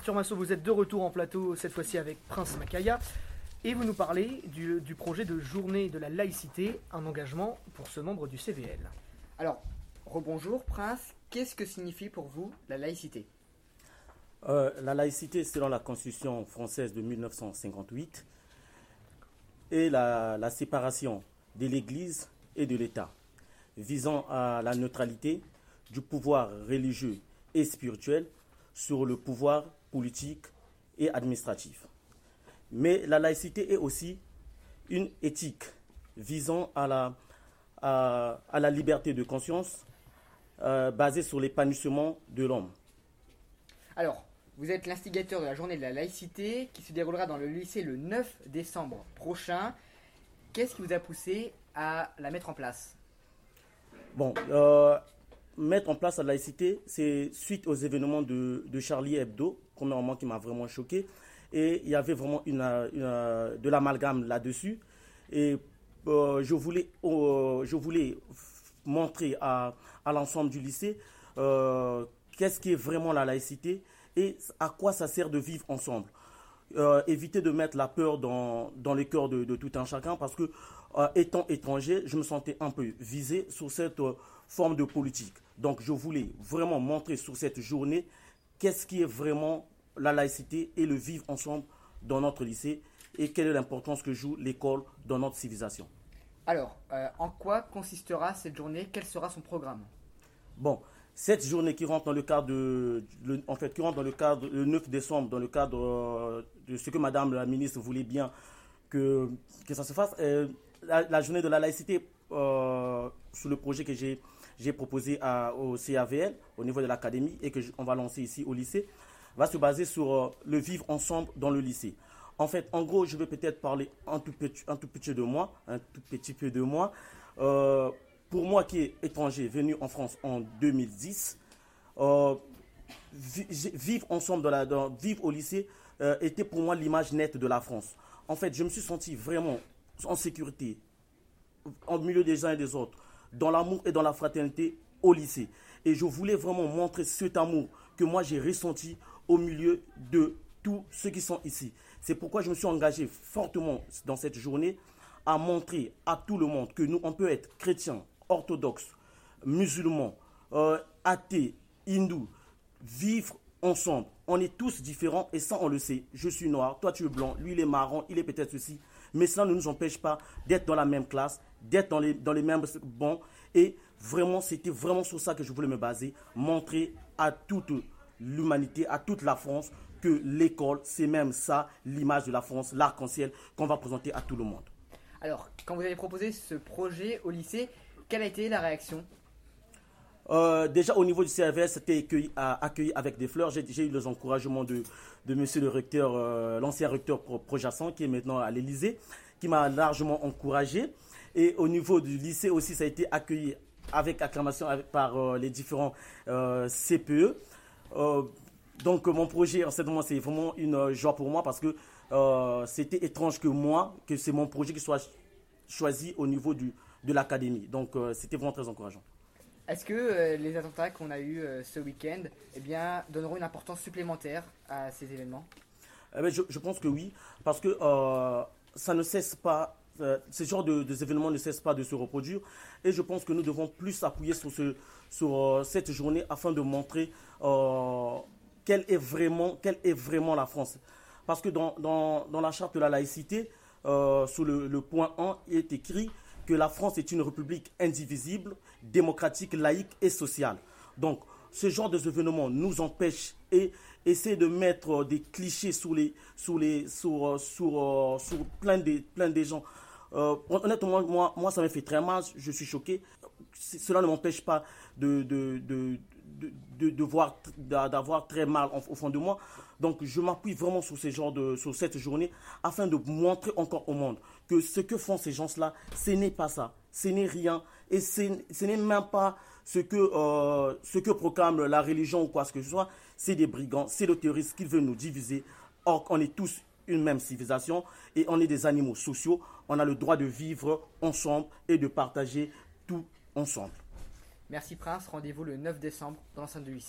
Arthur Massot, vous êtes de retour en plateau, cette fois-ci avec Prince Makaya, et vous nous parlez du, du projet de journée de la laïcité, un engagement pour ce membre du CVL. Alors, rebonjour Prince, qu'est-ce que signifie pour vous la laïcité? Euh, la laïcité, selon la Constitution française de 1958, est la, la séparation de l'Église et de l'État, visant à la neutralité du pouvoir religieux et spirituel sur le pouvoir politique et administratif. Mais la laïcité est aussi une éthique visant à la, à, à la liberté de conscience euh, basée sur l'épanouissement de l'homme. Alors, vous êtes l'instigateur de la journée de la laïcité qui se déroulera dans le lycée le 9 décembre prochain. Qu'est-ce qui vous a poussé à la mettre en place? Bon, euh, mettre en place la laïcité, c'est suite aux événements de, de Charlie Hebdo, premièrement qui m'a vraiment choqué. Et il y avait vraiment une, une- de l'amalgame là-dessus. Et euh, je, voulais, euh, je voulais montrer à, à l'ensemble du lycée euh, qu'est-ce qui est vraiment la laïcité et à quoi ça sert de vivre ensemble. Euh, éviter de mettre la peur dans, dans les cœurs de, de tout un chacun parce que euh, étant étranger, je me sentais un peu visé sur cette euh, forme de politique. Donc je voulais vraiment montrer sur cette journée qu'est-ce qui est vraiment la laïcité et le vivre ensemble dans notre lycée et quelle est l'importance que joue l'école dans notre civilisation. Alors, euh, en quoi consistera cette journée? Quel sera son programme? Bon, cette journée qui rentre dans le cadre de, le- en fait, qui rentre dans le cadre le 9 décembre, dans le cadre euh, de ce que Madame la ministre voulait bien que, que ça se fasse, euh, la, la journée de la laïcité sous le projet que j'ai proposé au CAVL au niveau de l'académie et que on va lancer ici au lycée va se baser sur euh, le vivre ensemble dans le lycée. En fait, en gros, je vais peut-être parler un tout petit, un tout petit de moi, un tout petit peu de moi. Euh, pour moi qui est étranger, venu en France en 2010, euh, vivre ensemble, dans la, vivre au lycée, était pour moi l'image nette de la France. En fait, je me suis senti vraiment en sécurité, au milieu des uns et des autres, dans l'amour et dans la fraternité au lycée. Et je voulais vraiment montrer cet amour que moi j'ai ressenti au milieu de tous ceux qui sont ici. C'est pourquoi je me suis engagé fortement dans cette journée à montrer à tout le monde que nous, on peut être chrétiens, orthodoxes, musulmans, euh, athées, hindous, vivre ensemble. On est tous différents et ça on le sait. Je suis noir, toi tu es blanc, lui il est marron, il est peut-être ceci. Mais cela ne nous empêche pas d'être dans la même classe, d'être dans les, mêmes bancs. Et vraiment, c'était vraiment sur ça que je voulais me baser. Montrer à toute l'humanité, à toute la France, que l'école, c'est même ça, l'image de la France, l'arc-en-ciel qu'on va présenter à tout le monde. Alors, quand vous avez proposé ce projet au lycée, quelle a été la réaction? Euh, déjà au niveau du CRVS, c'était accueilli, à- accueilli avec des fleurs. J'ai eu les encouragements de, de monsieur le recteur, euh, l'ancien recteur Pro- Projasson, qui est maintenant à l'Elysée, qui m'a largement encouragé. Et au niveau du lycée aussi, ça a été accueilli avec acclamation par euh, les différents euh, CPE. Euh, donc euh, mon projet, en ce moment, c'est vraiment une euh, joie pour moi parce que euh, c'était étrange que moi, que c'est mon projet qui soit choisi au niveau de l'académie. Donc euh, c'était vraiment très encourageant. Est-ce que euh, les attentats qu'on a eus euh, ce week-end eh bien, donneront une importance supplémentaire à ces événements? Eh ben, je, pense que oui, parce que euh, ça ne cesse pas, euh, ce genre de, ne cessent pas de se reproduire. Et je pense que nous devons plus s'appuyer sur, ce, sur cette journée afin de montrer quelle, est vraiment, quelle est vraiment la France. Parce que dans, dans, dans la charte de la laïcité, sous le, le point 1, il est écrit la France est une république indivisible, démocratique, laïque et sociale. Donc, ce genre d'événements nous empêche et essaie de mettre des clichés sur les sur les sur euh, sur, euh, sur plein de plein de gens. Euh, honnêtement, moi, moi, ça me fait très mal. Je suis choqué. Cela ne m'empêche pas de de, de, de, de- de voir d'a- d'avoir très mal au fond de moi. Donc, je m'appuie vraiment sur ces genres de sur cette journée afin de montrer encore au monde que ce que font ces gens-là, ce n'est pas ça, ce n'est rien et ce n'est même pas ce que, euh, ce que proclame la religion ou quoi que ce soit, c'est des brigands, c'est des terroristes qui veulent nous diviser. Or, on est tous une même civilisation et on est des animaux sociaux. On a le droit de vivre ensemble et de partager tout ensemble. Merci Prince, rendez-vous le 9 décembre dans l'enceinte du lycée.